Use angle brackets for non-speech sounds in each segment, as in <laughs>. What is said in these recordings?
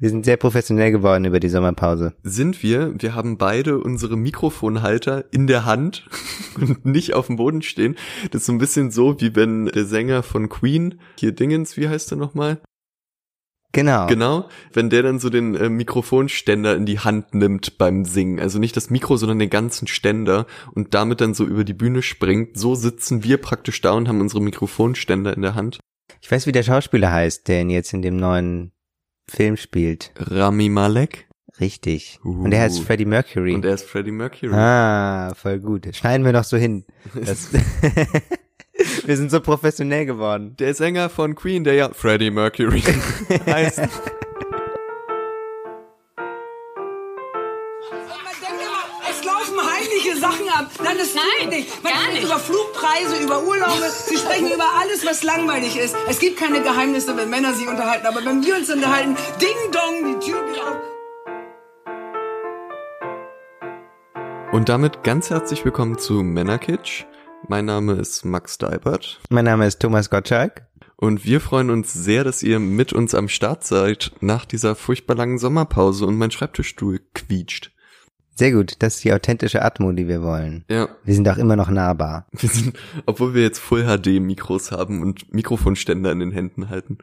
Wir sind sehr professionell geworden über die Sommerpause. Sind wir. Wir haben beide unsere Mikrofonhalter in der Hand <laughs> und nicht auf dem Boden stehen. Das ist so ein bisschen so, wie wenn der Sänger von Queen, hier Dingens, wie heißt er nochmal? Genau. Genau, wenn der dann so den äh, Mikrofonständer in die Hand nimmt beim Singen. Also nicht das Mikro, sondern den ganzen Ständer und damit dann so über die Bühne springt. So sitzen wir praktisch da und haben unsere Mikrofonständer in der Hand. Ich weiß, wie der Schauspieler heißt, der ihn jetzt in dem neuen Film spielt. Rami Malek. Richtig. Und er heißt Uh. Freddie Mercury. Und er ist Freddie Mercury. ah, voll gut. Schneiden wir noch so hin. <laughs> <laughs> Wir sind so professionell geworden. Der Sänger von Queen, der ja Freddie Mercury <laughs> heißt. Ab. Nein, das Nein, stimmt nicht. Man gar nicht. über Flugpreise, über Urlaube. Sie sprechen über alles, was langweilig ist. Es gibt keine Geheimnisse, wenn Männer sich unterhalten. Aber wenn wir uns unterhalten, ding dong, die Tür geht auf. Und damit ganz herzlich willkommen zu Männerkitsch. Mein Name ist Max Deibert Mein Name ist Thomas Gottschalk. und wir freuen uns sehr, dass ihr mit uns am Start seid nach dieser furchtbar langen Sommerpause und mein Schreibtischstuhl quietscht. Sehr gut. Das ist die authentische Atmo, die wir wollen. Ja, Wir sind auch immer noch nahbar. <laughs> wir sind, obwohl wir jetzt Full HD Mikros haben und Mikrofonständer in den Händen halten.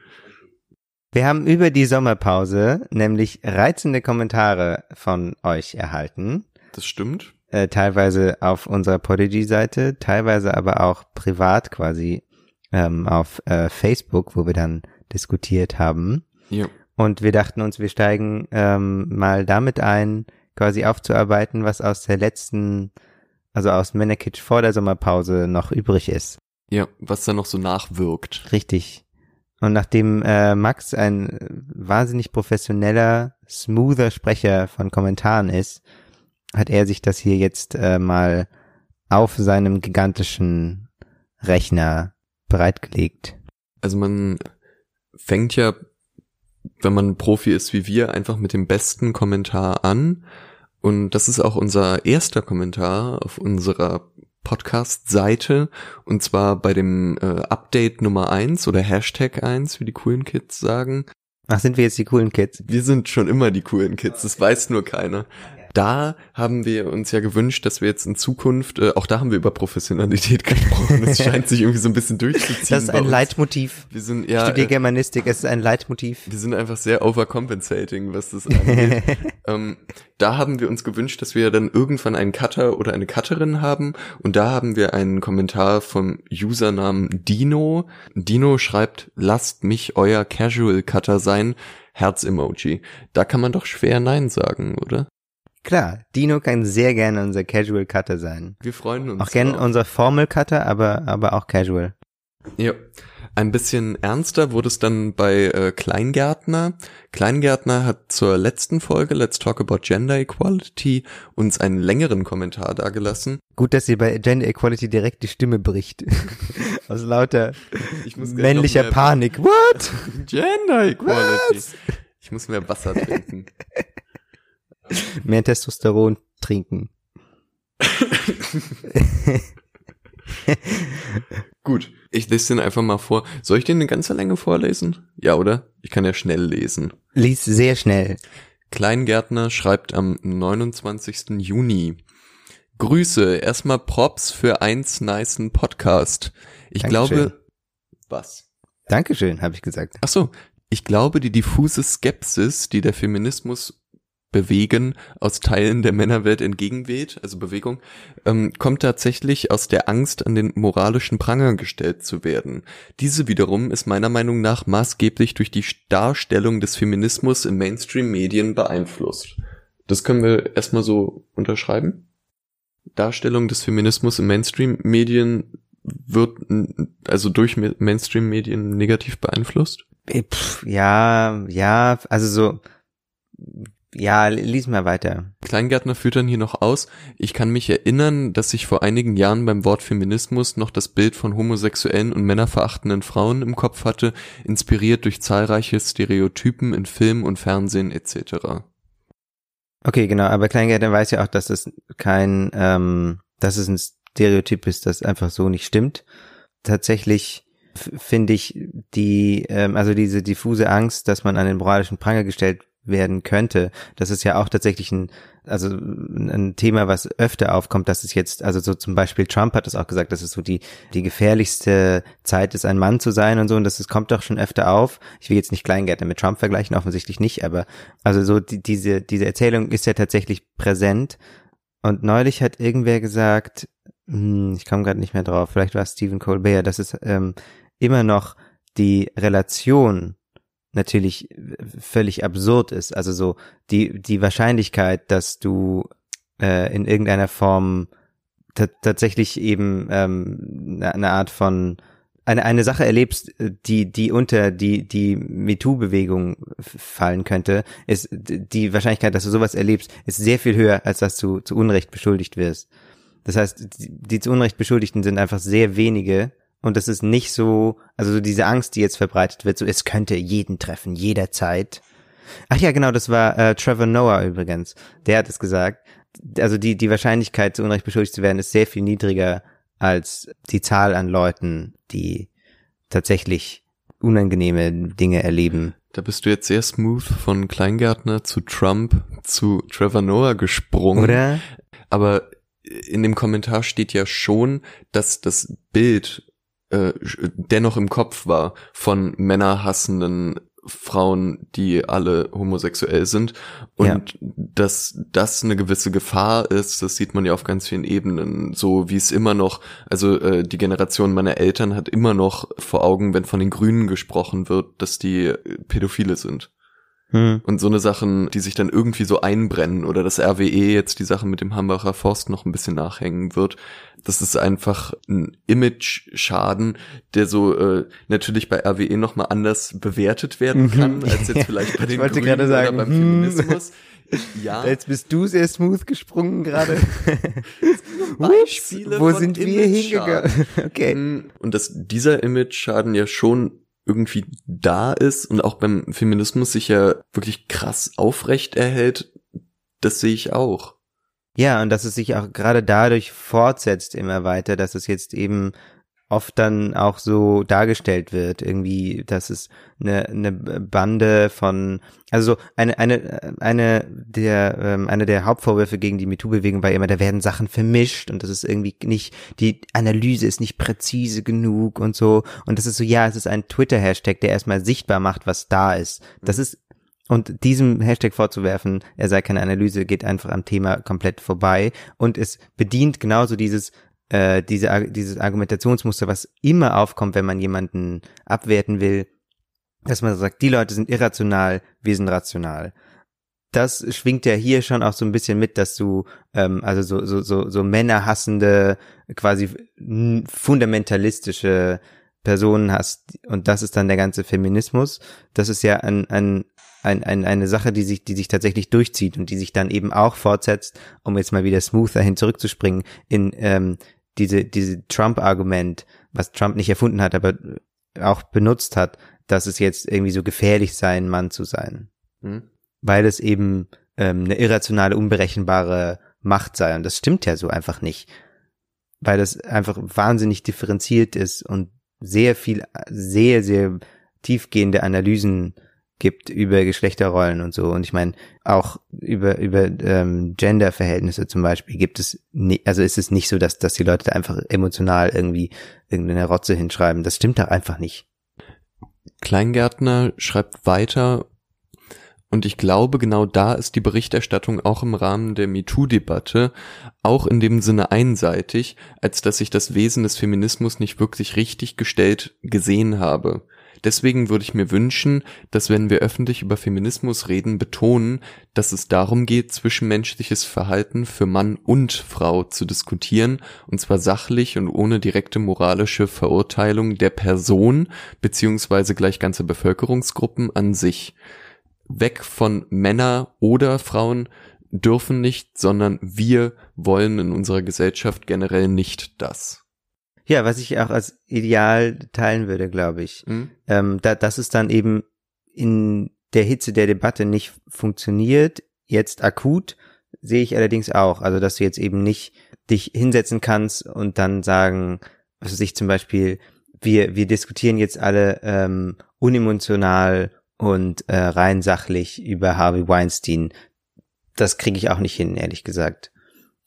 Wir haben über die Sommerpause nämlich reizende Kommentare von euch erhalten. Das stimmt. Äh, teilweise auf unserer Podigy-Seite, teilweise aber auch privat quasi ähm, auf äh, Facebook, wo wir dann diskutiert haben. Ja. Und wir dachten uns, wir steigen ähm, mal damit ein, quasi aufzuarbeiten, was aus der letzten, also aus Männerkitsch vor der Sommerpause noch übrig ist. Ja, was da noch so nachwirkt. Richtig. Und nachdem äh, Max ein wahnsinnig professioneller, smoother Sprecher von Kommentaren ist, hat er sich das hier jetzt äh, mal auf seinem gigantischen Rechner bereitgelegt. Also man fängt ja, wenn man Profi ist wie wir, einfach mit dem besten Kommentar an. Und das ist auch unser erster Kommentar auf unserer Podcast-Seite. Und zwar bei dem äh, Update Nummer eins oder Hashtag eins, wie die coolen Kids sagen. Ach, sind wir jetzt die coolen Kids? Wir sind schon immer die coolen Kids, das weiß nur keiner. Da haben wir uns ja gewünscht, dass wir jetzt in Zukunft, äh, auch da haben wir über Professionalität <laughs> gesprochen. Es <laughs> scheint sich irgendwie so ein bisschen durchzuziehen. Das ist ein. Leitmotiv. Wir sind Ich ja, studiere äh, Germanistik, es ist ein Leitmotiv. wir sind einfach sehr overcompensating, was das angeht. <laughs> ähm, da haben wir uns gewünscht, dass wir dann irgendwann einen Cutter oder eine Cutterin haben. Und da haben wir einen Kommentar vom Usernamen Dino. Dino schreibt, lasst mich euer Casual Cutter sein. Herz-Emoji. Da kann man doch schwer Nein sagen, oder? Klar, Dino kann sehr gerne unser Casual Cutter sein. Wir freuen uns. Auch gerne unser Formal Cutter, aber, aber auch Casual. Ja. Ein bisschen ernster wurde es dann bei äh, Kleingärtner. Kleingärtner hat zur letzten Folge Let's Talk About Gender Equality uns einen längeren Kommentar dargelassen. Gut, dass sie bei Gender Equality direkt die Stimme bricht. <laughs> Aus lauter Ich muss männlicher Panik. What? Gender Equality. Ich muss mehr Wasser trinken. <laughs> <laughs> Mehr Testosteron trinken. <laughs> Gut, ich lese den einfach mal vor. Soll ich den eine ganze Länge vorlesen? Ja, oder? Ich kann ja schnell lesen. Lies sehr schnell. Kleingärtner schreibt am 29. Juni. Grüße, erstmal Props für eins nicen Podcast. Ich Dankeschön. glaube, was? Dankeschön, habe ich gesagt. Ach so, ich glaube, die diffuse Skepsis, die der Feminismus bewegen, aus Teilen der Männerwelt entgegenweht, also Bewegung, ähm, kommt tatsächlich aus der Angst, an den moralischen Pranger gestellt zu werden. Diese wiederum ist meiner Meinung nach maßgeblich durch die Darstellung des Feminismus in Mainstream-Medien beeinflusst. Das können wir erstmal so unterschreiben. Darstellung des Feminismus in Mainstream-Medien wird also durch Ma- Mainstream-Medien negativ beeinflusst? Äh, ja, ja, also so, ja, lies mal weiter. Kleingärtner führt dann hier noch aus, ich kann mich erinnern, dass ich vor einigen Jahren beim Wort Feminismus noch das Bild von homosexuellen und männerverachtenden Frauen im Kopf hatte, inspiriert durch zahlreiche Stereotypen in Film und Fernsehen etc. Okay, genau, aber Kleingärtner weiß ja auch, dass es kein, ähm, dass es ein Stereotyp ist, das einfach so nicht stimmt. Tatsächlich finde ich die, ähm, also diese diffuse Angst, dass man an den moralischen Pranger gestellt werden könnte. Das ist ja auch tatsächlich ein, also ein Thema, was öfter aufkommt, dass es jetzt, also so zum Beispiel Trump hat es auch gesagt, dass es so die, die gefährlichste Zeit ist, ein Mann zu sein und so, und das ist, kommt doch schon öfter auf. Ich will jetzt nicht Kleingärtner mit Trump vergleichen, offensichtlich nicht, aber also so die, diese, diese Erzählung ist ja tatsächlich präsent. Und neulich hat irgendwer gesagt, hm, ich komme gerade nicht mehr drauf, vielleicht war es Stephen Colbert, dass es ähm, immer noch die Relation natürlich völlig absurd ist. Also so die, die Wahrscheinlichkeit, dass du äh, in irgendeiner Form tatsächlich eben ähm, eine Art von eine, eine Sache erlebst, die, die unter die, die MeToo-Bewegung fallen könnte, ist die Wahrscheinlichkeit, dass du sowas erlebst, ist sehr viel höher, als dass du zu Unrecht beschuldigt wirst. Das heißt, die, die zu Unrecht Beschuldigten sind einfach sehr wenige und das ist nicht so, also so diese Angst, die jetzt verbreitet wird, so es könnte jeden treffen, jederzeit. Ach ja, genau, das war äh, Trevor Noah übrigens. Der hat es gesagt. Also die, die Wahrscheinlichkeit, zu Unrecht beschuldigt zu werden, ist sehr viel niedriger als die Zahl an Leuten, die tatsächlich unangenehme Dinge erleben. Da bist du jetzt sehr smooth von Kleingärtner zu Trump zu Trevor Noah gesprungen. Oder? Aber in dem Kommentar steht ja schon, dass das Bild äh, dennoch im Kopf war von männerhassenden Frauen, die alle homosexuell sind und ja. dass das eine gewisse Gefahr ist, das sieht man ja auf ganz vielen Ebenen, so wie es immer noch, also äh, die Generation meiner Eltern hat immer noch vor Augen, wenn von den Grünen gesprochen wird, dass die Pädophile sind. Hm. Und so eine Sachen, die sich dann irgendwie so einbrennen oder das RWE jetzt die Sachen mit dem Hambacher Forst noch ein bisschen nachhängen wird. Das ist einfach ein Image-Schaden, der so äh, natürlich bei RWE nochmal anders bewertet werden mhm. kann, als jetzt <laughs> vielleicht bei den Grünen gerade sagen, oder beim hm. Feminismus. Ja. <laughs> Jetzt bist du sehr smooth gesprungen gerade. <laughs> Beispiele Wo von sind wir hingegangen? Okay. Mm, Und dass dieser Image-Schaden ja schon irgendwie da ist und auch beim Feminismus sich ja wirklich krass aufrecht erhält, das sehe ich auch. Ja, und dass es sich auch gerade dadurch fortsetzt immer weiter, dass es jetzt eben oft dann auch so dargestellt wird, irgendwie, dass es eine, eine Bande von, also eine, eine, eine der, ähm, eine der Hauptvorwürfe gegen die MeToo-Bewegung war immer, da werden Sachen vermischt und das ist irgendwie nicht, die Analyse ist nicht präzise genug und so. Und das ist so, ja, es ist ein Twitter-Hashtag, der erstmal sichtbar macht, was da ist. Das ist und diesem Hashtag vorzuwerfen, er sei keine Analyse, geht einfach am Thema komplett vorbei. Und es bedient genauso dieses, äh, diese, dieses Argumentationsmuster, was immer aufkommt, wenn man jemanden abwerten will, dass man sagt, die Leute sind irrational, wir sind rational. Das schwingt ja hier schon auch so ein bisschen mit, dass du ähm, also so so so so männerhassende quasi fundamentalistische Personen hast und das ist dann der ganze Feminismus. Das ist ja ein, ein, ein, ein, eine Sache, die sich, die sich tatsächlich durchzieht und die sich dann eben auch fortsetzt, um jetzt mal wieder smoother hin zurückzuspringen, in ähm, diese, diese Trump-Argument, was Trump nicht erfunden hat, aber auch benutzt hat, dass es jetzt irgendwie so gefährlich sei, ein Mann zu sein. Mhm. Weil es eben ähm, eine irrationale, unberechenbare Macht sei. Und das stimmt ja so einfach nicht. Weil das einfach wahnsinnig differenziert ist und sehr viel, sehr, sehr tiefgehende Analysen gibt über Geschlechterrollen und so. Und ich meine, auch über, über ähm, Genderverhältnisse zum Beispiel gibt es, also ist es nicht so, dass, dass die Leute da einfach emotional irgendwie irgendeine Rotze hinschreiben. Das stimmt da einfach nicht. Kleingärtner schreibt weiter, und ich glaube, genau da ist die Berichterstattung auch im Rahmen der MeToo-Debatte auch in dem Sinne einseitig, als dass ich das Wesen des Feminismus nicht wirklich richtig gestellt gesehen habe. Deswegen würde ich mir wünschen, dass wenn wir öffentlich über Feminismus reden, betonen, dass es darum geht, zwischenmenschliches Verhalten für Mann und Frau zu diskutieren, und zwar sachlich und ohne direkte moralische Verurteilung der Person beziehungsweise gleich ganze Bevölkerungsgruppen an sich. Weg von Männer oder Frauen dürfen nicht, sondern wir wollen in unserer Gesellschaft generell nicht das. Ja, was ich auch als Ideal teilen würde, glaube ich. Mhm. Ähm, da, dass es dann eben in der Hitze der Debatte nicht funktioniert, jetzt akut, sehe ich allerdings auch. Also, dass du jetzt eben nicht dich hinsetzen kannst und dann sagen, was weiß ich zum Beispiel, wir, wir diskutieren jetzt alle ähm, unemotional und äh, rein sachlich über Harvey Weinstein. Das kriege ich auch nicht hin, ehrlich gesagt.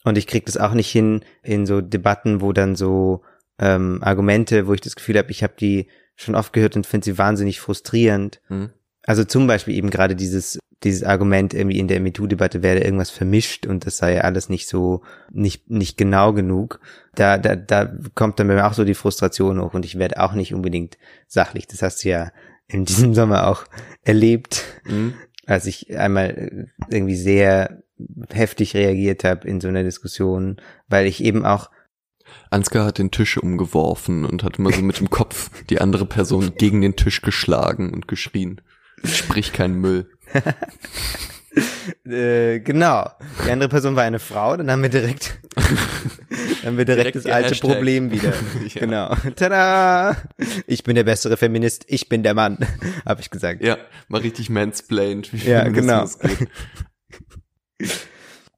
Und ich kriege das auch nicht hin in so Debatten, wo dann so ähm, Argumente, wo ich das Gefühl habe, ich habe die schon oft gehört und finde sie wahnsinnig frustrierend. Mhm. Also zum Beispiel eben gerade dieses dieses Argument irgendwie in der MeToo-Debatte werde irgendwas vermischt und das sei alles nicht so nicht nicht genau genug. Da da da kommt dann bei mir auch so die Frustration hoch und ich werde auch nicht unbedingt sachlich. Das hast du ja in <laughs> diesem Sommer auch erlebt, Mhm. als ich einmal irgendwie sehr heftig reagiert habe in so einer Diskussion, weil ich eben auch Ansgar hat den Tisch umgeworfen und hat immer so mit dem Kopf die andere Person gegen den Tisch geschlagen und geschrien. Sprich kein Müll. <laughs> Äh, genau. Die andere Person war eine Frau, dann haben wir direkt, <laughs> dann haben wir direkt, Direkt das alte gehashtagt. Problem wieder. <laughs> Ja. Genau. Tada! Ich bin der bessere Feminist, ich bin der Mann, habe ich gesagt. Ja, mal richtig mansplained, wie Ja, Feminismus geht.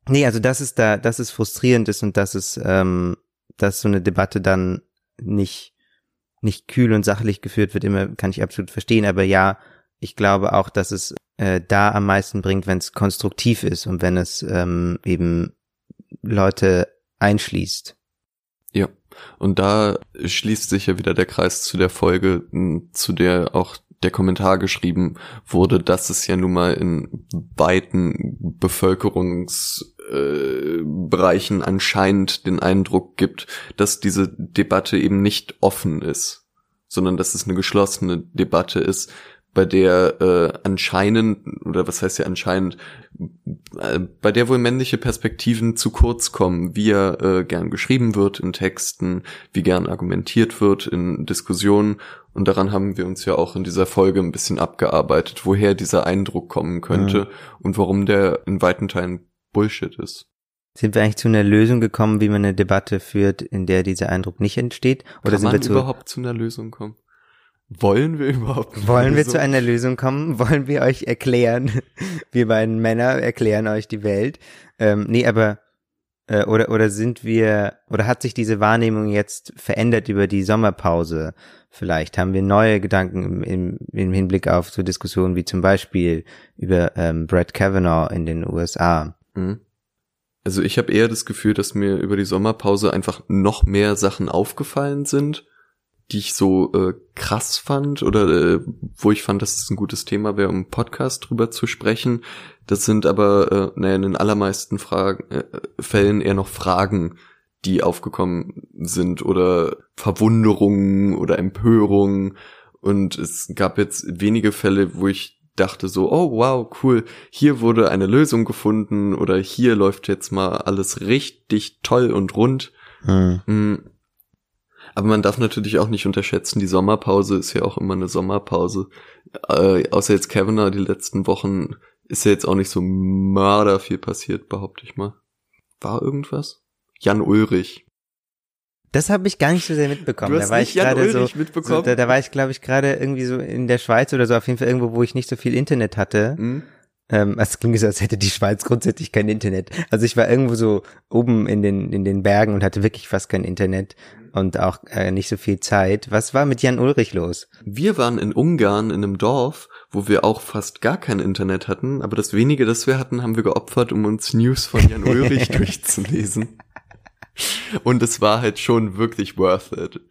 Nee, also das ist da, das ist frustrierend ist und das ist, ähm, dass so eine Debatte dann nicht, nicht kühl und sachlich geführt wird, immer kann ich absolut verstehen, aber ja, ich glaube auch, dass es äh, da am meisten bringt, wenn es konstruktiv ist und wenn es ähm, eben Leute einschließt. Ja, und da schließt sich ja wieder der Kreis zu der Folge, zu der auch der Kommentar geschrieben wurde, dass es ja nun mal in weiten Bevölkerungsbereichen äh, Bereichen anscheinend den Eindruck gibt, dass diese Debatte eben nicht offen ist, sondern dass es eine geschlossene Debatte ist, bei der äh, anscheinend, oder was heißt ja anscheinend, äh, bei der wohl männliche Perspektiven zu kurz kommen, wie er äh, gern geschrieben wird in Texten, wie gern argumentiert wird in Diskussionen. Und daran haben wir uns ja auch in dieser Folge ein bisschen abgearbeitet, woher dieser Eindruck kommen könnte und warum der in weiten Teilen Bullshit ist. Sind wir eigentlich zu einer Lösung gekommen, wie man eine Debatte führt, in der dieser Eindruck nicht entsteht? Oder Kann sind man wir zu, überhaupt zu einer Lösung kommen? Wollen wir überhaupt? wollen wir zu einer Lösung kommen? <laughs> Wollen wir euch erklären? <laughs> Wir beiden Männer erklären euch die Welt. Ähm, nee, aber äh, oder oder sind wir oder hat sich diese Wahrnehmung jetzt verändert über die Sommerpause? Vielleicht haben wir neue Gedanken im, im, im Hinblick auf so Diskussionen wie zum Beispiel über ähm, Brett Kavanaugh in den USA. Mhm. Also ich habe eher das Gefühl, dass mir über die Sommerpause einfach noch mehr Sachen aufgefallen sind, die ich so äh, krass fand oder äh, wo ich fand, dass es ein gutes Thema wäre, um im Podcast drüber zu sprechen. Das sind aber äh, naja, in den allermeisten Fragen, äh, Fällen eher noch Fragen, die aufgekommen sind oder Verwunderungen oder Empörungen. Und es gab jetzt wenige Fälle, wo ich dachte so, oh wow, cool, hier wurde eine Lösung gefunden oder hier läuft jetzt mal alles richtig toll und rund. Hm. Mm. Aber man darf natürlich auch nicht unterschätzen, die Sommerpause ist ja auch immer eine Sommerpause. Äh, außer jetzt Kavanaugh die letzten Wochen ist ja jetzt auch nicht so mörder viel passiert, behaupte ich mal. War irgendwas? Jan Ulrich. Das habe ich gar nicht so sehr mitbekommen. Du da hast war nicht ich gerade so, so da, da war ich glaube ich gerade irgendwie so in der Schweiz oder so auf jeden Fall irgendwo, wo ich nicht so viel Internet hatte. Hm? Ähm, es klingt so, als hätte die Schweiz grundsätzlich kein Internet. Also ich war irgendwo so oben in den in den Bergen und hatte wirklich fast kein Internet und auch äh, nicht so viel Zeit. Was war mit Jan Ulrich los? Wir waren in Ungarn in einem Dorf, wo wir auch fast gar kein Internet hatten, aber das wenige, das wir hatten, haben wir geopfert, um uns News von Jan <laughs> Ulrich durchzulesen. Und es war halt schon wirklich worth it.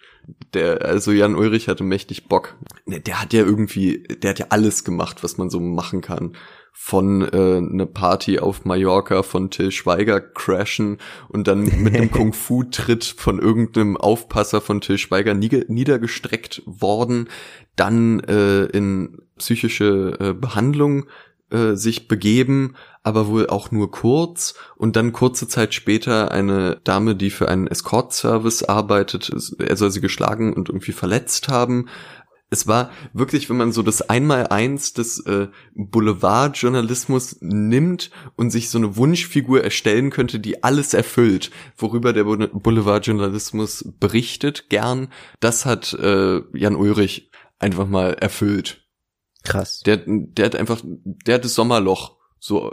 Der, also Jan Ulrich hatte mächtig Bock. Der, der hat ja irgendwie, der hat ja alles gemacht, was man so machen kann. Von äh, eine Party auf Mallorca von Till Schweiger crashen und dann mit einem <laughs> Kung-Fu-Tritt von irgendeinem Aufpasser von Till Schweiger niedergestreckt worden, dann äh, in psychische äh, Behandlung äh, sich begeben, aber wohl auch nur kurz und dann kurze Zeit später eine Dame, die für einen Escort-Service arbeitet, er soll sie geschlagen und irgendwie verletzt haben. Es war wirklich, wenn man so das Einmaleins des äh, Boulevardjournalismus nimmt und sich so eine Wunschfigur erstellen könnte, die alles erfüllt, worüber der Boule- Boulevardjournalismus berichtet, gern, das hat äh, Jan Ulrich einfach mal erfüllt. Krass. Der, der hat einfach, der hat das Sommerloch so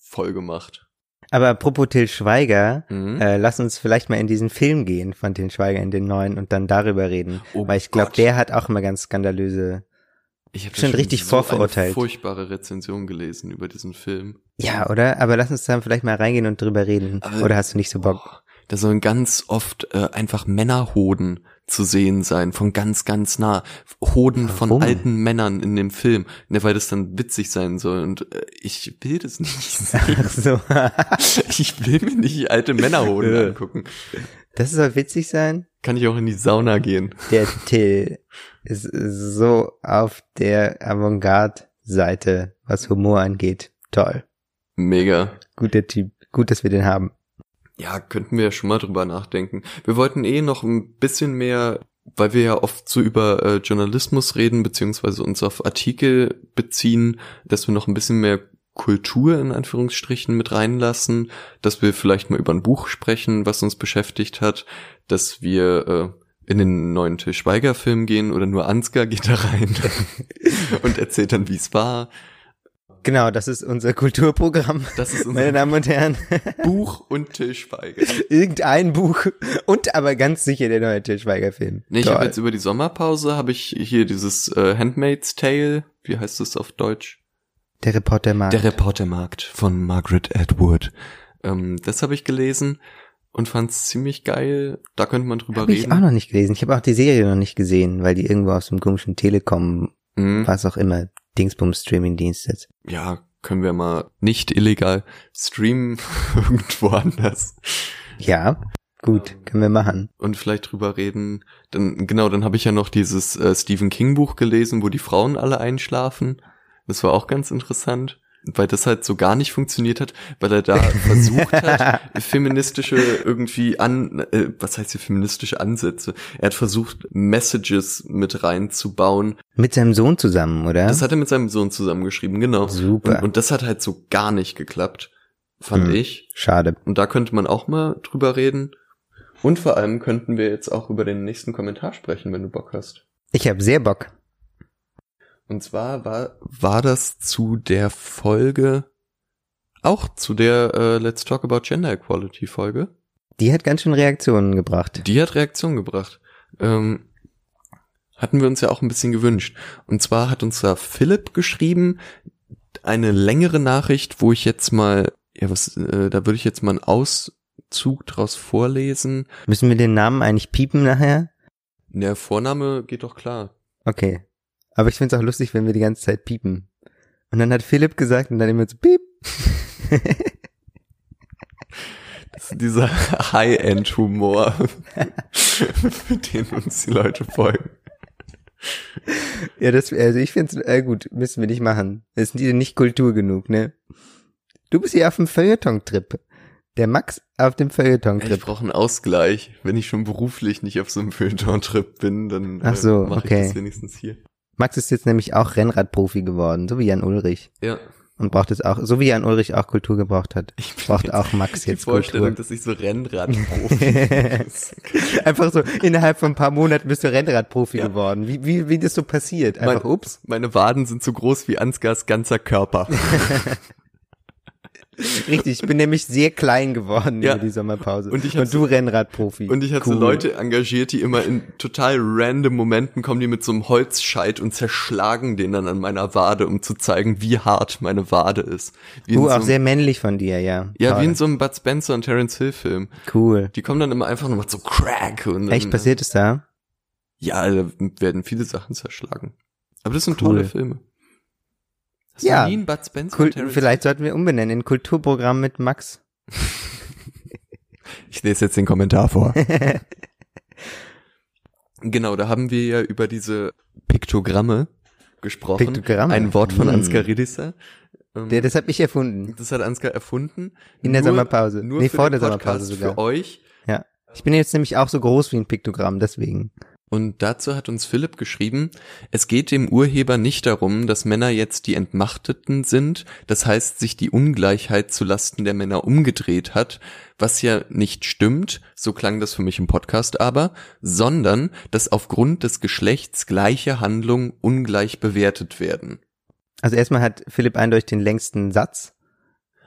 voll gemacht. Aber apropos Till Schweiger, Mhm. äh, lass uns vielleicht mal in diesen Film gehen von Till Schweiger in den neuen und dann darüber reden. Oh Weil ich glaube, der hat auch immer ganz skandalöse Ich habe Schon richtig vorverurteilt. Eine furchtbare Rezension gelesen über diesen Film. Ja, oder? Aber lass uns dann vielleicht mal reingehen und drüber reden. Aber- oder hast du nicht so Bock? Boah, da sollen ganz oft äh, einfach Männerhoden zu sehen sein, von ganz, ganz nah. Hoden von Warum? alten Männern in dem Film, ne, weil das dann witzig sein soll. Und äh, ich will das nicht <laughs> sehen. So. <laughs> Ich will mir nicht alte Männerhoden angucken. das soll witzig sein? Kann ich auch in die Sauna gehen. Der Till ist so auf der Avantgarde-Seite, was Humor angeht. Toll. Mega. Guter Typ. Gut, dass wir den haben. Ja, könnten wir ja schon mal drüber nachdenken. Wir wollten eh noch ein bisschen mehr, weil wir ja oft so über äh, Journalismus reden, beziehungsweise uns auf Artikel beziehen, dass wir noch ein bisschen mehr Kultur in Anführungsstrichen mit reinlassen, dass wir vielleicht mal über ein Buch sprechen, was uns beschäftigt hat, dass wir äh, in den neuen Til Schweiger Film gehen oder nur Ansgar geht da rein <laughs> und erzählt dann, wie es war. Genau, das ist unser Kulturprogramm. Das ist Meine unser Damen und Herren, Buch und Til Schweiger. <laughs> irgendein Buch und aber ganz sicher der neue Til Schweiger Film. Nee, ich habe jetzt über die Sommerpause habe ich hier dieses äh, Handmaid's Tale, wie heißt es auf Deutsch? der Reporter mag. Der Reportermarkt von Margaret Atwood. Ähm, das habe ich gelesen und fand's ziemlich geil. Da könnte man drüber Habe ich reden. auch noch nicht gelesen. Ich habe auch die Serie noch nicht gesehen, weil die irgendwo auf so einem komischen Telekom, Mhm. was auch immer, Dingsbums Streaming-Dienst ist. Ja, können wir mal nicht illegal streamen <laughs> irgendwo anders Ja, gut, können wir machen. und vielleicht drüber reden. Dann genau, dann habe ich ja noch dieses äh, Stephen King Buch gelesen, wo die Frauen alle einschlafen. Das war auch ganz interessant, weil das halt so gar nicht funktioniert hat, weil er da <laughs> versucht hat, feministische irgendwie an, äh, was heißt hier feministische Ansätze? Er hat versucht, Messages mit reinzubauen. Mit seinem Sohn zusammen, oder? Das hat er mit seinem Sohn zusammengeschrieben, genau. Super. Und, und das hat halt so gar nicht geklappt, fand Hm. ich. Schade. Und da könnte man auch mal drüber reden. Und vor allem könnten wir jetzt auch über den nächsten Kommentar sprechen, wenn du Bock hast. Ich habe sehr Bock. Und zwar war, war das zu der Folge, auch zu der äh, Let's Talk About Gender Equality Folge. Die hat ganz schön Reaktionen gebracht. Die hat Reaktion gebracht. Ähm, hatten wir uns ja auch ein bisschen gewünscht. Und zwar hat uns da Philipp geschrieben, eine längere Nachricht, wo ich jetzt mal, ja, was, äh, da würde ich jetzt mal einen Auszug draus vorlesen. Müssen wir den Namen eigentlich piepen nachher? Der Vorname geht doch klar. Okay. Aber ich find's auch lustig, wenn wir die ganze Zeit piepen. Und dann hat Philipp gesagt und dann immer so piep. Das ist dieser High-End-Humor, für den uns die Leute folgen. ja, das, also ich find's, äh, gut, müssen wir nicht machen. Das ist nicht Kultur genug, ne? Du bist hier auf dem Feuilleton-Trip. Der Max auf dem Ich Feuilleton-Trip. brauche einen Ausgleich. Wenn ich schon beruflich nicht auf so einem Feuilleton-Trip bin, dann Ach so, äh, mache okay. ich das wenigstens hier. Max ist jetzt nämlich auch Rennradprofi geworden, so wie Jan Ulrich. Ja. Und braucht es auch, so wie Jan Ulrich auch Kultur gebraucht hat. Braucht jetzt- auch Max Die jetzt Vorstellung, Kultur. dass ich so Rennradprofi <laughs> bin. Einfach so, innerhalb von ein paar Monaten bist du Rennradprofi Ja. geworden. Wie, wie, wie das so passiert. Einfach, Mein- ups. Meine Waden sind so groß wie Ansgars ganzer Körper. <laughs> Richtig, ich bin nämlich sehr klein geworden Ja. über die Sommerpause. Und ich Und du Rennradprofi. Und ich habe so Cool. Leute engagiert, die immer in total random Momenten kommen, die mit so einem Holzscheit und zerschlagen den dann an meiner Wade, um zu zeigen, wie hart meine Wade ist. Wie Uh, so auch einem- sehr männlich von dir, ja. ja, wie Toll. in so einem Bud Spencer und Terence Hill Film. Cool. Die kommen dann immer einfach nur mal so crack und dann, Echt, passiert es da? Ja, da werden viele Sachen zerschlagen. Aber das sind Cool. tolle Filme. Ja. einen Bud Spencer Kul und Terence vielleicht sollten wir umbenennen in Kulturprogramm mit Max. <laughs> Ich lese jetzt den Kommentar vor. <laughs> genau, da haben wir ja über diese Piktogramme gesprochen. Piktogramme? Ein Wort von Hm. Ansgar Riedisser. Ähm, Der, das habe ich erfunden. das hat Ansgar erfunden. In der Sommerpause. Nur Nee, vor der Sommerpause sogar. Für euch. Ja. Ich bin jetzt nämlich auch so groß wie ein Piktogramm, deswegen. Und dazu hat uns Philipp geschrieben, es geht dem Urheber nicht darum, dass Männer jetzt die Entmachteten sind, das heißt, sich die Ungleichheit zu Lasten der Männer umgedreht hat, was ja nicht stimmt, so klang das für mich im Podcast aber, sondern, dass aufgrund des Geschlechts gleiche Handlungen ungleich bewertet werden. Also erstmal hat Philipp eindeutig den längsten Satz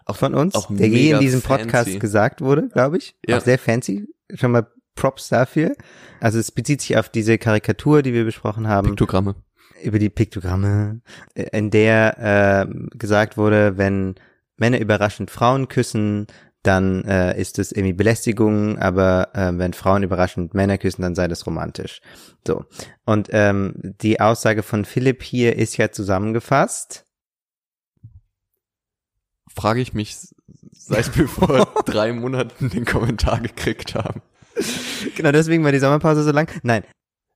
Auch von uns, der je in diesem fancy. Podcast gesagt wurde, glaube ich. Ja. Auch sehr fancy. Schon mal Props dafür. Also es bezieht sich auf diese Karikatur, die wir besprochen haben. Piktogramme. über die Piktogramme, in der äh, gesagt wurde, wenn Männer überraschend Frauen küssen, dann äh, ist es irgendwie Belästigung, aber äh, wenn Frauen überraschend Männer küssen, dann sei das romantisch. So. Und ähm, die Aussage von Philipp hier ist ja zusammengefasst. Frage ich mich, seit wir vor <laughs> drei Monaten den Kommentar gekriegt haben. Genau, deswegen war die Sommerpause so lang. Nein.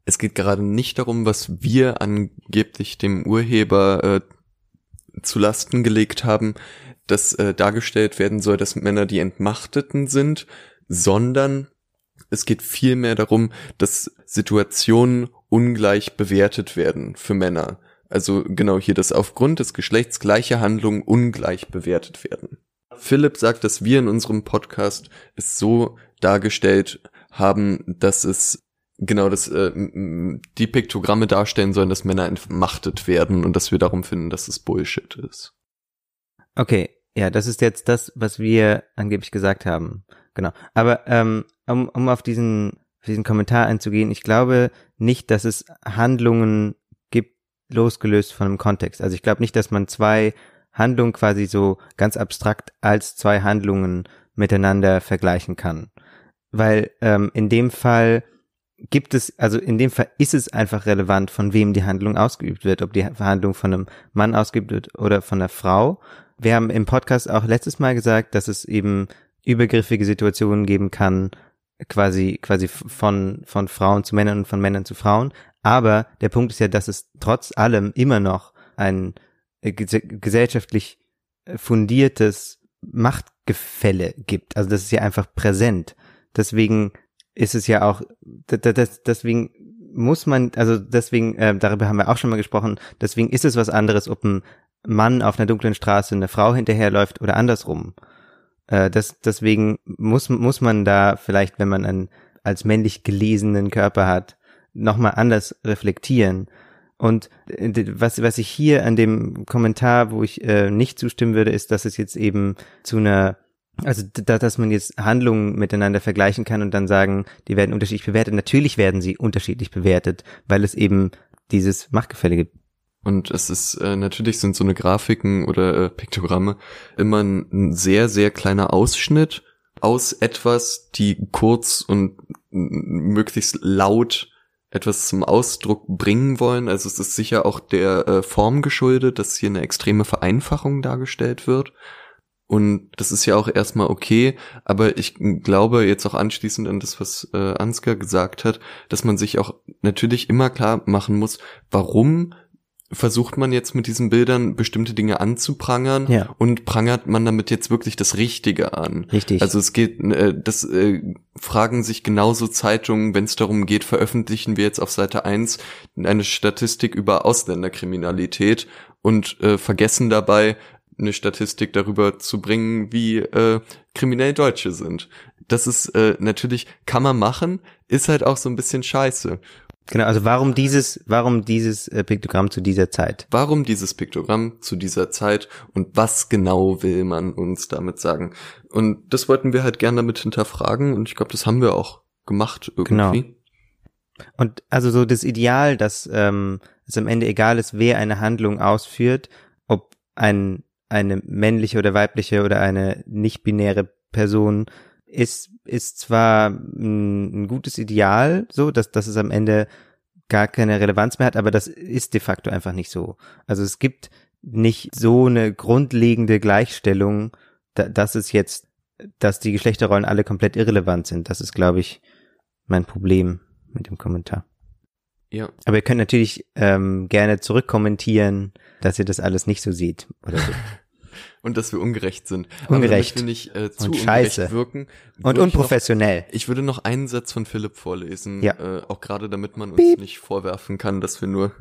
Es geht gerade nicht darum, was wir angeblich dem Urheber äh, zu Lasten gelegt haben, dass äh, dargestellt werden soll, dass Männer die Entmachteten sind, sondern es geht vielmehr darum, dass Situationen ungleich bewertet werden für Männer. Also genau hier, dass aufgrund des Geschlechts gleiche Handlungen ungleich bewertet werden. Philipp sagt, dass wir in unserem Podcast es so dargestellt haben, dass es genau dass äh, die Piktogramme darstellen sollen, dass Männer entmachtet werden und dass wir darum finden, dass es Bullshit ist. Okay, ja, das ist jetzt das, was wir angeblich gesagt haben. Genau. Aber ähm, um, um auf diesen, diesen Kommentar einzugehen, ich glaube nicht, dass es Handlungen gibt, losgelöst von dem Kontext. Also ich glaube nicht, dass man zwei Handlungen quasi so ganz abstrakt als zwei Handlungen miteinander vergleichen kann. Weil ähm, in dem Fall gibt es, also in dem Fall ist es einfach relevant, von wem die Handlung ausgeübt wird, ob die Handlung von einem Mann ausgeübt wird oder von einer Frau wir haben im Podcast auch letztes Mal gesagt, dass es eben übergriffige Situationen geben kann, quasi, quasi von, von Frauen zu Männern und von Männern zu Frauen. Aber der Punkt ist ja, dass es trotz allem immer noch ein äh, gesellschaftlich äh, fundiertes Machtgefälle gibt. Also das ist ja einfach präsent. Deswegen ist es ja auch, deswegen muss man, also deswegen, äh, darüber haben wir auch schon mal gesprochen, deswegen ist es was anderes, ob ein Mann auf einer dunklen Straße eine Frau hinterherläuft oder andersrum. Äh, das, deswegen muss, muss man da vielleicht, wenn man einen als männlich gelesenen Körper hat, nochmal anders reflektieren. Und äh, was, was ich hier an dem Kommentar, wo ich äh, nicht zustimmen würde, ist, dass es jetzt eben zu einer, also da, dass man jetzt Handlungen miteinander vergleichen kann und dann sagen, die werden unterschiedlich bewertet. Natürlich werden sie unterschiedlich bewertet, weil es eben dieses Machtgefälle gibt. Und es ist äh, natürlich sind so eine Grafiken oder äh, Piktogramme immer ein, ein sehr, sehr kleiner Ausschnitt aus etwas, die kurz und möglichst laut etwas zum Ausdruck bringen wollen. Also es ist sicher auch der äh, Form geschuldet, dass hier eine extreme Vereinfachung dargestellt wird. Und das ist ja auch erstmal okay, aber ich glaube jetzt auch anschließend an das, was äh, Ansgar gesagt hat, dass man sich auch natürlich immer klar machen muss, warum versucht man jetzt mit diesen Bildern bestimmte Dinge anzuprangern ja. und prangert man damit jetzt wirklich das Richtige an. Richtig. Also es geht, äh, das äh, fragen sich genauso Zeitungen, wenn es darum geht, veröffentlichen wir jetzt auf Seite 1 eine Statistik über Ausländerkriminalität und äh, vergessen dabei eine Statistik darüber zu bringen, wie äh, kriminell Deutsche sind. Das ist äh, natürlich, kann man machen, ist halt auch so ein bisschen scheiße. Genau, also warum dieses, warum dieses äh, Piktogramm zu dieser Zeit? Warum dieses Piktogramm zu dieser Zeit und was genau will man uns damit sagen? Und das wollten wir halt gerne damit hinterfragen und ich glaube, das haben wir auch gemacht irgendwie. Genau. Und also so das Ideal, dass ähm, es am Ende egal ist, wer eine Handlung ausführt, ob ein eine männliche oder weibliche oder eine nicht-binäre Person ist, ist zwar ein, ein gutes Ideal, so, dass, dass es am Ende gar keine Relevanz mehr hat, aber das ist de facto einfach nicht so. Also es gibt nicht so eine grundlegende Gleichstellung, da, dass es jetzt, dass die Geschlechterrollen alle komplett irrelevant sind. Das ist, glaube ich, mein Problem mit dem Kommentar. Ja. Aber ihr könnt natürlich ähm, gerne zurückkommentieren, dass ihr das alles nicht so seht oder so. <laughs> und dass wir ungerecht sind. Ungerecht. Aber wir nicht äh, zu und scheiße. wirken. Und unprofessionell. Ich, noch, ich würde noch einen Satz von Philipp vorlesen, ja. äh, auch gerade damit man uns Piep. nicht vorwerfen kann, dass wir nur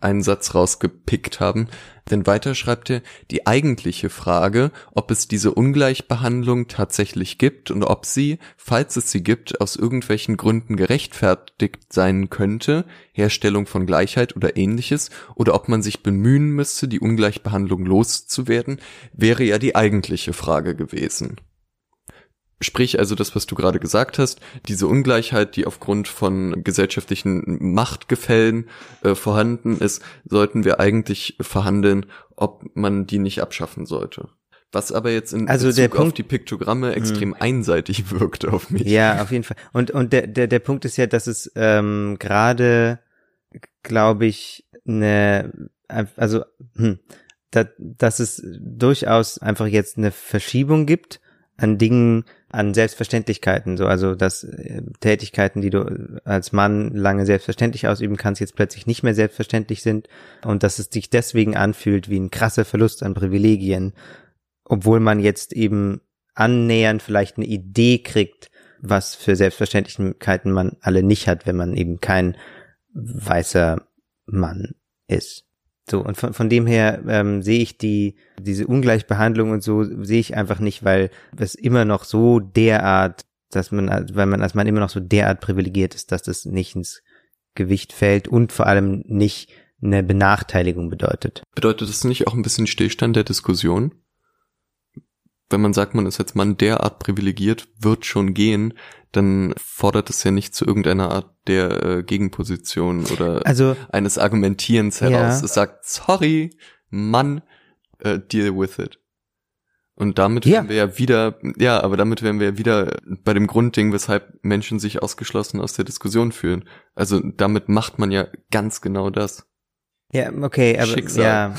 einen Satz rausgepickt haben. Denn weiter schreibt er, die eigentliche Frage, ob es diese Ungleichbehandlung tatsächlich gibt und ob sie, falls es sie gibt, aus irgendwelchen Gründen gerechtfertigt sein könnte, Herstellung von Gleichheit oder ähnliches, oder ob man sich bemühen müsste, die Ungleichbehandlung loszuwerden, wäre ja die eigentliche Frage gewesen. Sprich also das, was du gerade gesagt hast, diese Ungleichheit, die aufgrund von gesellschaftlichen Machtgefällen äh, vorhanden ist, sollten wir eigentlich verhandeln, ob man die nicht abschaffen sollte. Was aber jetzt in Also Bezug der Punkt- auf die Piktogramme extrem einseitig <laughs> wirkt auf mich. Ja, auf jeden Fall. Und und der der der Punkt ist ja, dass es ähm, gerade, glaube ich, eine also hm, da, dass es durchaus einfach jetzt eine Verschiebung gibt an Dingen, an Selbstverständlichkeiten, so also dass äh, Tätigkeiten, die du als Mann lange selbstverständlich ausüben kannst, jetzt plötzlich nicht mehr selbstverständlich sind und dass es sich deswegen anfühlt wie ein krasser Verlust an Privilegien, obwohl man jetzt eben annähernd vielleicht eine Idee kriegt, was für Selbstverständlichkeiten man alle nicht hat, wenn man eben kein weißer Mann ist. So, und von, von dem her ähm, sehe ich die, diese Ungleichbehandlung und so sehe ich einfach nicht, weil es immer noch so derart, dass man, weil man als Mann immer noch so derart privilegiert ist, dass das nicht ins Gewicht fällt und vor allem nicht eine Benachteiligung bedeutet. Bedeutet das nicht auch ein bisschen Stillstand der Diskussion? Wenn man sagt, man ist als Mann derart privilegiert, wird schon gehen, dann fordert es ja nicht zu irgendeiner Art der äh, Gegenposition oder Also eines Argumentierens heraus. Ja. Es sagt, sorry, Mann, äh, deal with it. Und damit Ja. wären wir ja wieder, ja, aber damit wären wir ja wieder bei dem Grundding, weshalb Menschen sich ausgeschlossen aus der Diskussion fühlen. Also damit macht man ja ganz genau das. Ja, okay, aber Schicksal. ja,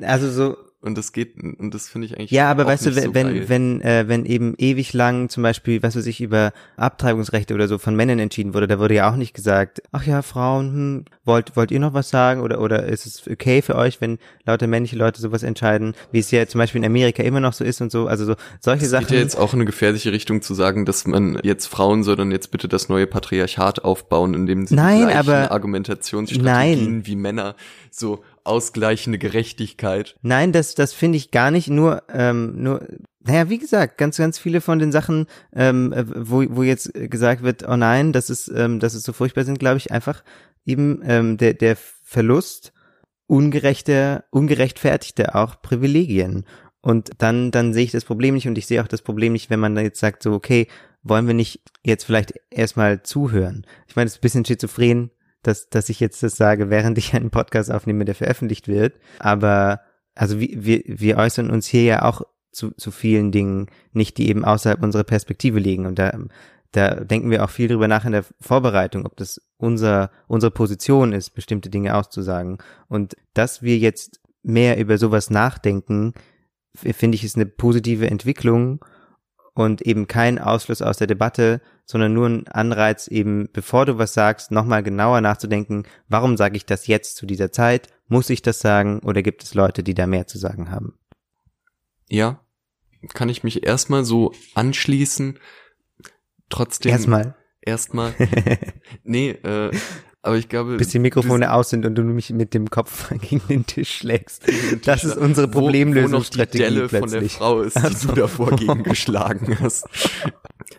<laughs> also so Und das geht, und das finde ich eigentlich. Ja, aber weißt du, wenn, so wenn, wenn, äh, wenn eben ewig lang zum Beispiel, was weiß ich, über Abtreibungsrechte oder so von Männern entschieden wurde, da wurde ja auch nicht gesagt, ach ja, Frauen, hm, wollt, wollt ihr noch was sagen oder, oder ist es okay für euch, wenn lauter männliche Leute sowas entscheiden, wie es ja zum Beispiel in Amerika immer noch so ist und so, also so, solche Es Sachen. geht ja jetzt auch in eine gefährliche Richtung zu sagen, dass man jetzt Frauen soll dann jetzt bitte das neue Patriarchat aufbauen, indem sie Nein, die gleichen aber- Argumentationsstrategien Nein. wie Männer so ausgleichende Gerechtigkeit. Nein, das, das finde ich gar nicht nur, ähm, nur, naja, wie gesagt, ganz, ganz viele von den Sachen, ähm, äh, wo, wo jetzt gesagt wird, oh nein, das ist, ähm, das ist so furchtbar sind, glaube ich, einfach eben ähm, der, der Verlust ungerechter, ungerechtfertigter auch Privilegien. Und dann, dann sehe ich das Problem nicht und ich sehe auch das Problem nicht, wenn man dann jetzt sagt, so, okay, wollen wir nicht jetzt vielleicht erstmal zuhören? Ich meine, es ist ein bisschen schizophren, dass, dass ich jetzt das sage, während ich einen Podcast aufnehme, der veröffentlicht wird. Aber also wir, wir, wir äußern uns hier ja auch zu, zu vielen Dingen nicht, die eben außerhalb unserer Perspektive liegen. Und da, da denken wir auch viel drüber nach in der Vorbereitung, ob das unser, unsere Position ist, bestimmte Dinge auszusagen. Und dass wir jetzt mehr über sowas nachdenken, finde ich, ist eine positive Entwicklung und eben kein Ausschluss aus der Debatte, sondern nur ein Anreiz eben, bevor du was sagst, nochmal genauer nachzudenken, warum sage ich das jetzt zu dieser Zeit? Muss ich das sagen oder gibt es Leute, die da mehr zu sagen haben? Ja, kann ich mich erstmal so anschließen. Trotzdem. Erstmal, Erstmal. <laughs> nee, äh, aber ich glaube. bis die Mikrofone aus sind und du mich mit dem Kopf <laughs> gegen den Tisch schlägst. Das ist unsere Wo- wo noch die Problemlösungsstrategie von der. Frau ist, die du davor gegen geschlagen hast. <laughs>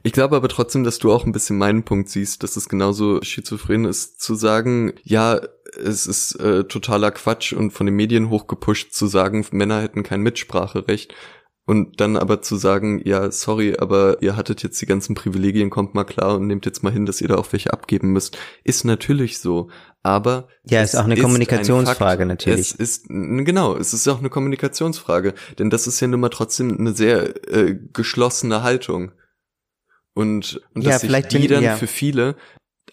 Ich glaube aber trotzdem, dass du auch ein bisschen meinen Punkt siehst, dass es genauso schizophren ist, zu sagen, ja, es ist äh, totaler Quatsch und von den Medien hochgepusht zu sagen, Männer hätten kein Mitspracherecht. Und dann aber zu sagen, ja, sorry, aber ihr hattet jetzt die ganzen Privilegien, kommt mal klar und nehmt jetzt mal hin, dass ihr da auch welche abgeben müsst, ist natürlich so. Aber Ja, es ist auch eine ein Kommunikationsfrage Fakt. natürlich. Es ist genau, es ist auch eine Kommunikationsfrage, denn das ist ja nun mal trotzdem eine sehr äh, geschlossene Haltung. Und, und Ja, dass sich die bin- dann ja. für viele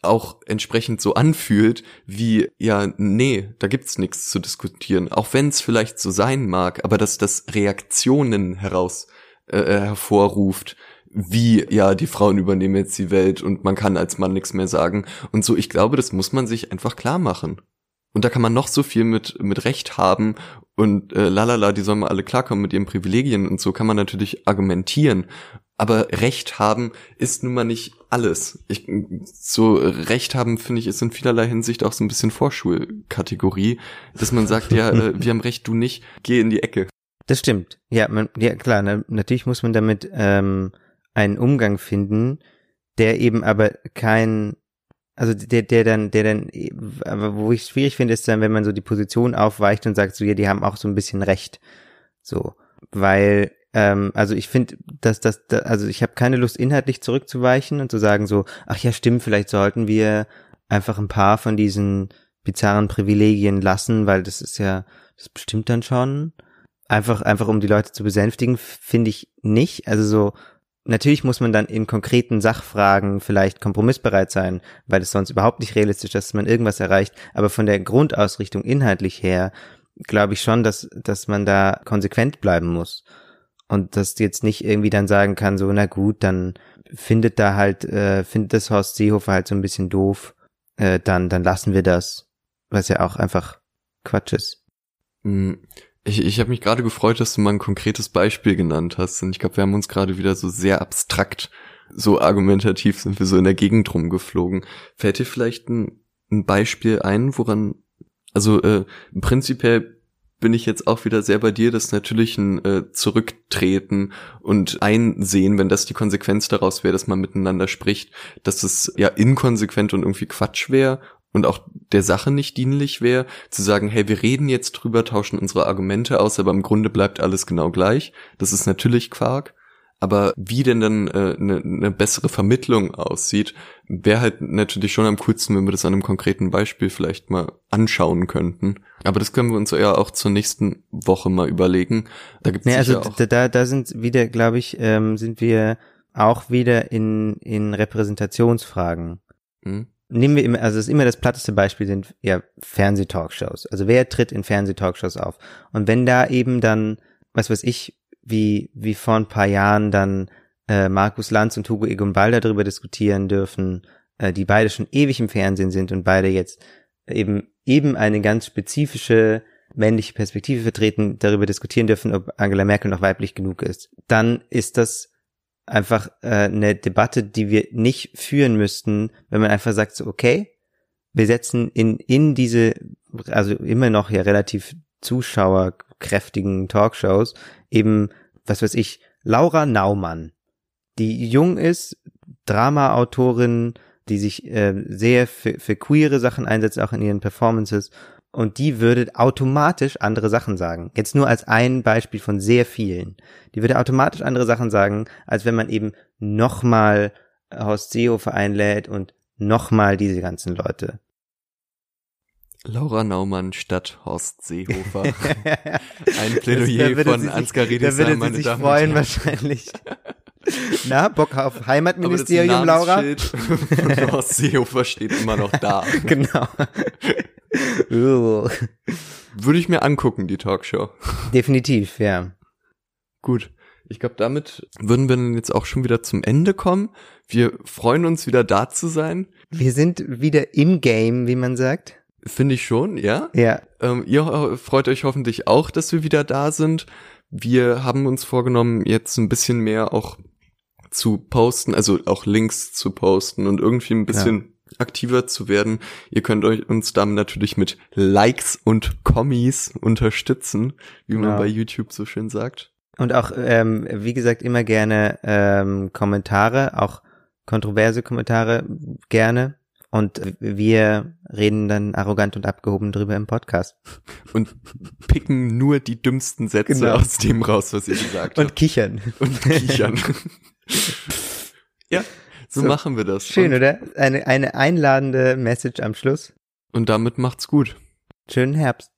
auch entsprechend so anfühlt, wie, ja, nee, da gibt's nichts zu diskutieren. Auch wenn es vielleicht so sein mag, aber dass das Reaktionen heraus äh, äh, hervorruft, wie, ja, die Frauen übernehmen jetzt die Welt und man kann als Mann nichts mehr sagen. Und so, ich glaube, das muss man sich einfach klar machen. Und da kann man noch so viel mit, mit Recht haben und äh, lalala, die sollen mal alle klarkommen mit ihren Privilegien und so kann man natürlich argumentieren. Aber Recht haben ist nun mal nicht alles. Ich, so Recht haben, finde ich, ist in vielerlei Hinsicht auch so ein bisschen Vorschulkategorie, dass man sagt, ja, äh, wir haben Recht, du nicht, geh in die Ecke. Das stimmt. Ja, man, ja klar, na, natürlich muss man damit ähm, einen Umgang finden, der eben aber kein, also der, der dann, der dann, aber wo ich es schwierig finde, ist dann, wenn man so die Position aufweicht und sagt, so ja, die haben auch so ein bisschen Recht. So, weil ähm, also ich finde, dass das, da, also ich habe keine Lust inhaltlich zurückzuweichen und zu sagen so, ach ja, stimmt, vielleicht sollten wir einfach ein paar von diesen bizarren Privilegien lassen, weil das ist ja, das bestimmt dann schon. Einfach, einfach um die Leute zu besänftigen, finde ich nicht. Also so, natürlich muss man dann in konkreten Sachfragen vielleicht kompromissbereit sein, weil es sonst überhaupt nicht realistisch ist, dass man irgendwas erreicht. Aber von der Grundausrichtung inhaltlich her glaube ich schon, dass, dass man da konsequent bleiben muss. Und dass jetzt nicht irgendwie dann sagen kann, so, na gut, dann findet da halt, äh, findet das Horst Seehofer halt so ein bisschen doof, äh, dann, dann lassen wir das. Was ja auch einfach Quatsch ist. Hm, ich, ich habe mich gerade gefreut, dass du mal ein konkretes Beispiel genannt hast. Und ich glaube, wir haben uns gerade wieder so sehr abstrakt, so argumentativ sind wir so in der Gegend rumgeflogen. Fällt dir vielleicht ein, ein Beispiel ein, woran, also äh, prinzipiell bin ich jetzt auch wieder sehr bei dir, dass natürlich ein äh, Zurücktreten und Einsehen, wenn das die Konsequenz daraus wäre, dass man miteinander spricht, dass es ja inkonsequent und irgendwie Quatsch wäre und auch der Sache nicht dienlich wäre, zu sagen, hey, wir reden jetzt drüber, tauschen unsere Argumente aus, aber im Grunde bleibt alles genau gleich. Das ist natürlich Quark. Aber wie denn dann eine äh, ne, ne bessere Vermittlung aussieht, wäre halt natürlich schon am coolsten, wenn wir das an einem konkreten Beispiel vielleicht mal anschauen könnten. Aber das können wir uns ja auch zur nächsten Woche mal überlegen. Da gibt's nee, also auch da, da sind wieder, glaube ich, ähm, sind wir auch wieder in, in Repräsentationsfragen. Hm? nehmen wir immer, also das ist immer das platteste Beispiel sind ja Fernsehtalkshows. Also wer tritt in Fernsehtalkshows auf? Und wenn da eben dann, was weiß ich, wie, wie vor ein paar Jahren dann äh, Markus Lanz und Hugo Egon Balder darüber diskutieren dürfen, äh, die beide schon ewig im Fernsehen sind und beide jetzt eben eben eine ganz spezifische männliche Perspektive vertreten, darüber diskutieren dürfen, ob Angela Merkel noch weiblich genug ist, dann ist das einfach äh, eine Debatte, die wir nicht führen müssten, wenn man einfach sagt, so, okay, wir setzen in, in diese, also immer noch ja relativ zuschauerkräftigen Talkshows eben, was weiß ich, Laura Naumann, die jung ist, Drama-Autorin, die sich äh, sehr für, für queere Sachen einsetzt, auch in ihren Performances und die würde automatisch andere Sachen sagen. Jetzt nur als ein Beispiel von sehr vielen. Die würde automatisch andere Sachen sagen, als wenn man eben nochmal Horst Seehofer einlädt und nochmal diese ganzen Leute. Laura Naumann statt Horst Seehofer. <laughs> Ein Plädoyer das, von Ansgar Redesheim, Da würde sie sich freuen wahrscheinlich. <laughs> <laughs> Na, Bock auf Heimatministerium, Laura? Horst Seehofer steht immer noch da. <laughs> genau. Würde ich mir angucken, die Talkshow. Definitiv, ja. Gut. Ich glaube, damit würden wir dann jetzt auch schon wieder zum Ende kommen. Wir freuen uns wieder da zu sein. Wir sind wieder im Game, wie man sagt. Finde ich schon, ja. Ja. Ähm, ihr freut euch hoffentlich auch, dass wir wieder da sind. Wir haben uns vorgenommen, jetzt ein bisschen mehr auch zu posten, also auch Links zu posten und irgendwie ein bisschen aktiver zu werden. Ihr könnt euch uns dann natürlich mit Likes und Kommis unterstützen, wie man genau. bei YouTube so schön sagt. Und auch, ähm, wie gesagt, immer gerne ähm, Kommentare, auch kontroverse Kommentare gerne. Und wir reden dann arrogant und abgehoben drüber im Podcast. Und picken nur die dümmsten Sätze genau. aus dem raus, was ihr gesagt habt. Und kichern. Und kichern. <laughs> ja, so, so, machen wir das. Schön, und oder? Eine, eine einladende Message am Schluss. Und damit macht's gut. Schönen Herbst.